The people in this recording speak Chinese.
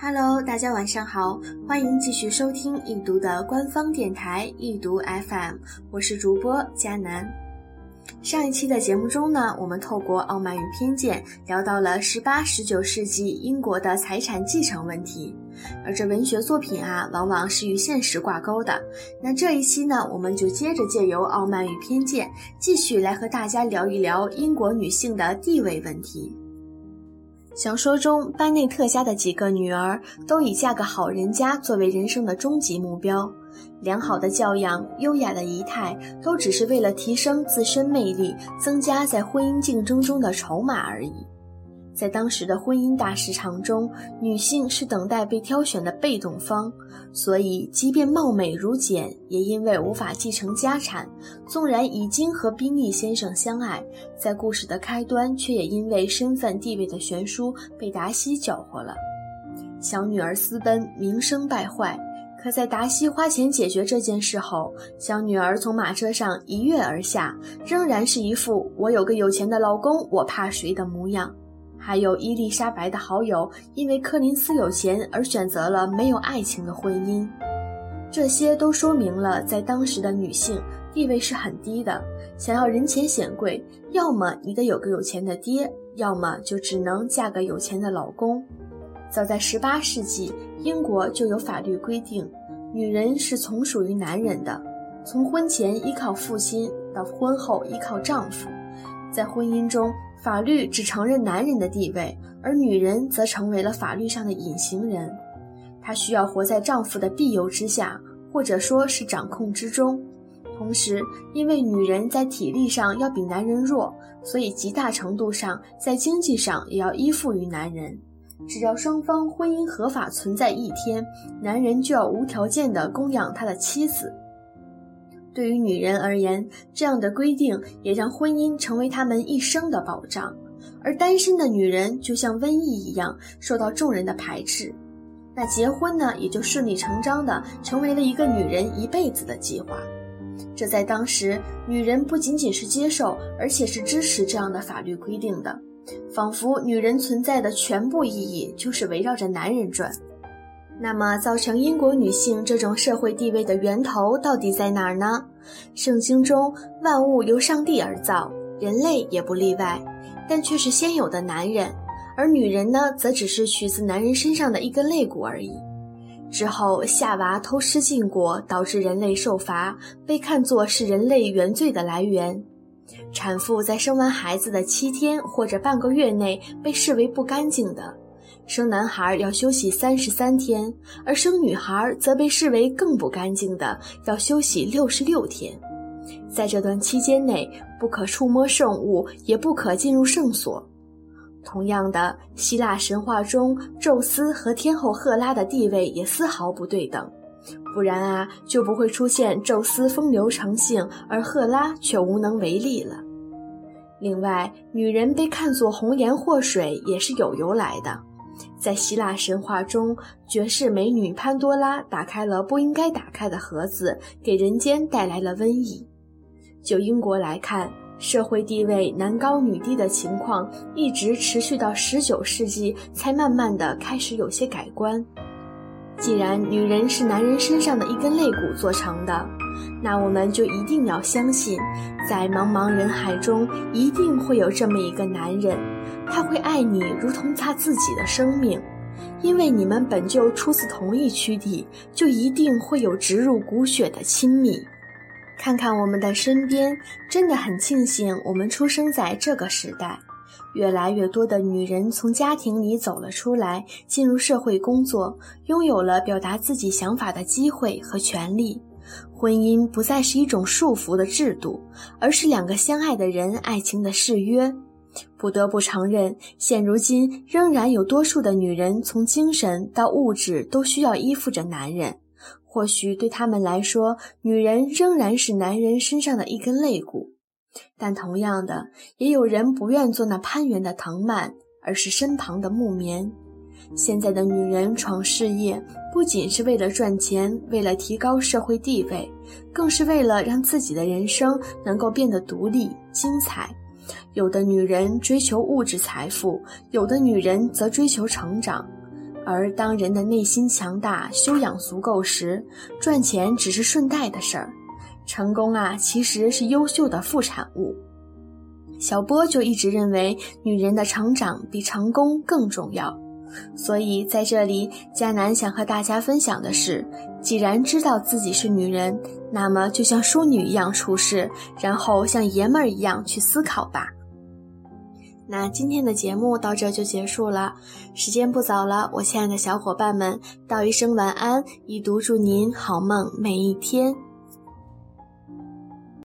Hello，大家晚上好，欢迎继续收听易读的官方电台易读 FM，我是主播佳楠。上一期的节目中呢，我们透过《傲慢与偏见》聊到了十八、十九世纪英国的财产继承问题，而这文学作品啊，往往是与现实挂钩的。那这一期呢，我们就接着借由《傲慢与偏见》，继续来和大家聊一聊英国女性的地位问题。小说中，班内特家的几个女儿都以嫁个好人家作为人生的终极目标，良好的教养、优雅的仪态，都只是为了提升自身魅力，增加在婚姻竞争中的筹码而已。在当时的婚姻大市场中，女性是等待被挑选的被动方，所以即便貌美如简，也因为无法继承家产。纵然已经和宾利先生相爱，在故事的开端，却也因为身份地位的悬殊被达西搅和了。小女儿私奔，名声败坏。可在达西花钱解决这件事后，小女儿从马车上一跃而下，仍然是一副“我有个有钱的老公，我怕谁”的模样。还有伊丽莎白的好友，因为柯林斯有钱而选择了没有爱情的婚姻，这些都说明了在当时的女性地位是很低的。想要人前显贵，要么你得有个有钱的爹，要么就只能嫁个有钱的老公。早在十八世纪，英国就有法律规定，女人是从属于男人的，从婚前依靠父亲到婚后依靠丈夫，在婚姻中。法律只承认男人的地位，而女人则成为了法律上的隐形人。她需要活在丈夫的庇佑之下，或者说是掌控之中。同时，因为女人在体力上要比男人弱，所以极大程度上在经济上也要依附于男人。只要双方婚姻合法存在一天，男人就要无条件地供养他的妻子。对于女人而言，这样的规定也让婚姻成为她们一生的保障，而单身的女人就像瘟疫一样受到众人的排斥。那结婚呢，也就顺理成章的成为了一个女人一辈子的计划。这在当时，女人不仅仅是接受，而且是支持这样的法律规定的，仿佛女人存在的全部意义就是围绕着男人转。那么，造成英国女性这种社会地位的源头到底在哪儿呢？圣经中万物由上帝而造，人类也不例外，但却是先有的男人，而女人呢，则只是取自男人身上的一根肋骨而已。之后，夏娃偷吃禁果，导致人类受罚，被看作是人类原罪的来源。产妇在生完孩子的七天或者半个月内被视为不干净的。生男孩要休息三十三天，而生女孩则被视为更不干净的，要休息六十六天。在这段期间内，不可触摸圣物，也不可进入圣所。同样的，希腊神话中，宙斯和天后赫拉的地位也丝毫不对等，不然啊，就不会出现宙斯风流成性，而赫拉却无能为力了。另外，女人被看作红颜祸水，也是有由来的。在希腊神话中，绝世美女潘多拉打开了不应该打开的盒子，给人间带来了瘟疫。就英国来看，社会地位男高女低的情况一直持续到十九世纪，才慢慢的开始有些改观。既然女人是男人身上的一根肋骨做成的，那我们就一定要相信，在茫茫人海中，一定会有这么一个男人。他会爱你如同他自己的生命，因为你们本就出自同一躯体，就一定会有植入骨血的亲密。看看我们的身边，真的很庆幸我们出生在这个时代。越来越多的女人从家庭里走了出来，进入社会工作，拥有了表达自己想法的机会和权利。婚姻不再是一种束缚的制度，而是两个相爱的人爱情的誓约。不得不承认，现如今仍然有多数的女人从精神到物质都需要依附着男人。或许对他们来说，女人仍然是男人身上的一根肋骨，但同样的，也有人不愿做那攀援的藤蔓，而是身旁的木棉。现在的女人闯事业，不仅是为了赚钱，为了提高社会地位，更是为了让自己的人生能够变得独立、精彩。有的女人追求物质财富，有的女人则追求成长，而当人的内心强大、修养足够时，赚钱只是顺带的事儿。成功啊，其实是优秀的副产物。小波就一直认为，女人的成长比成功更重要。所以在这里，佳楠想和大家分享的是：既然知道自己是女人，那么就像淑女一样处事，然后像爷们儿一样去思考吧。那今天的节目到这就结束了，时间不早了，我亲爱的小伙伴们，道一声晚安，一读祝您好梦每一天。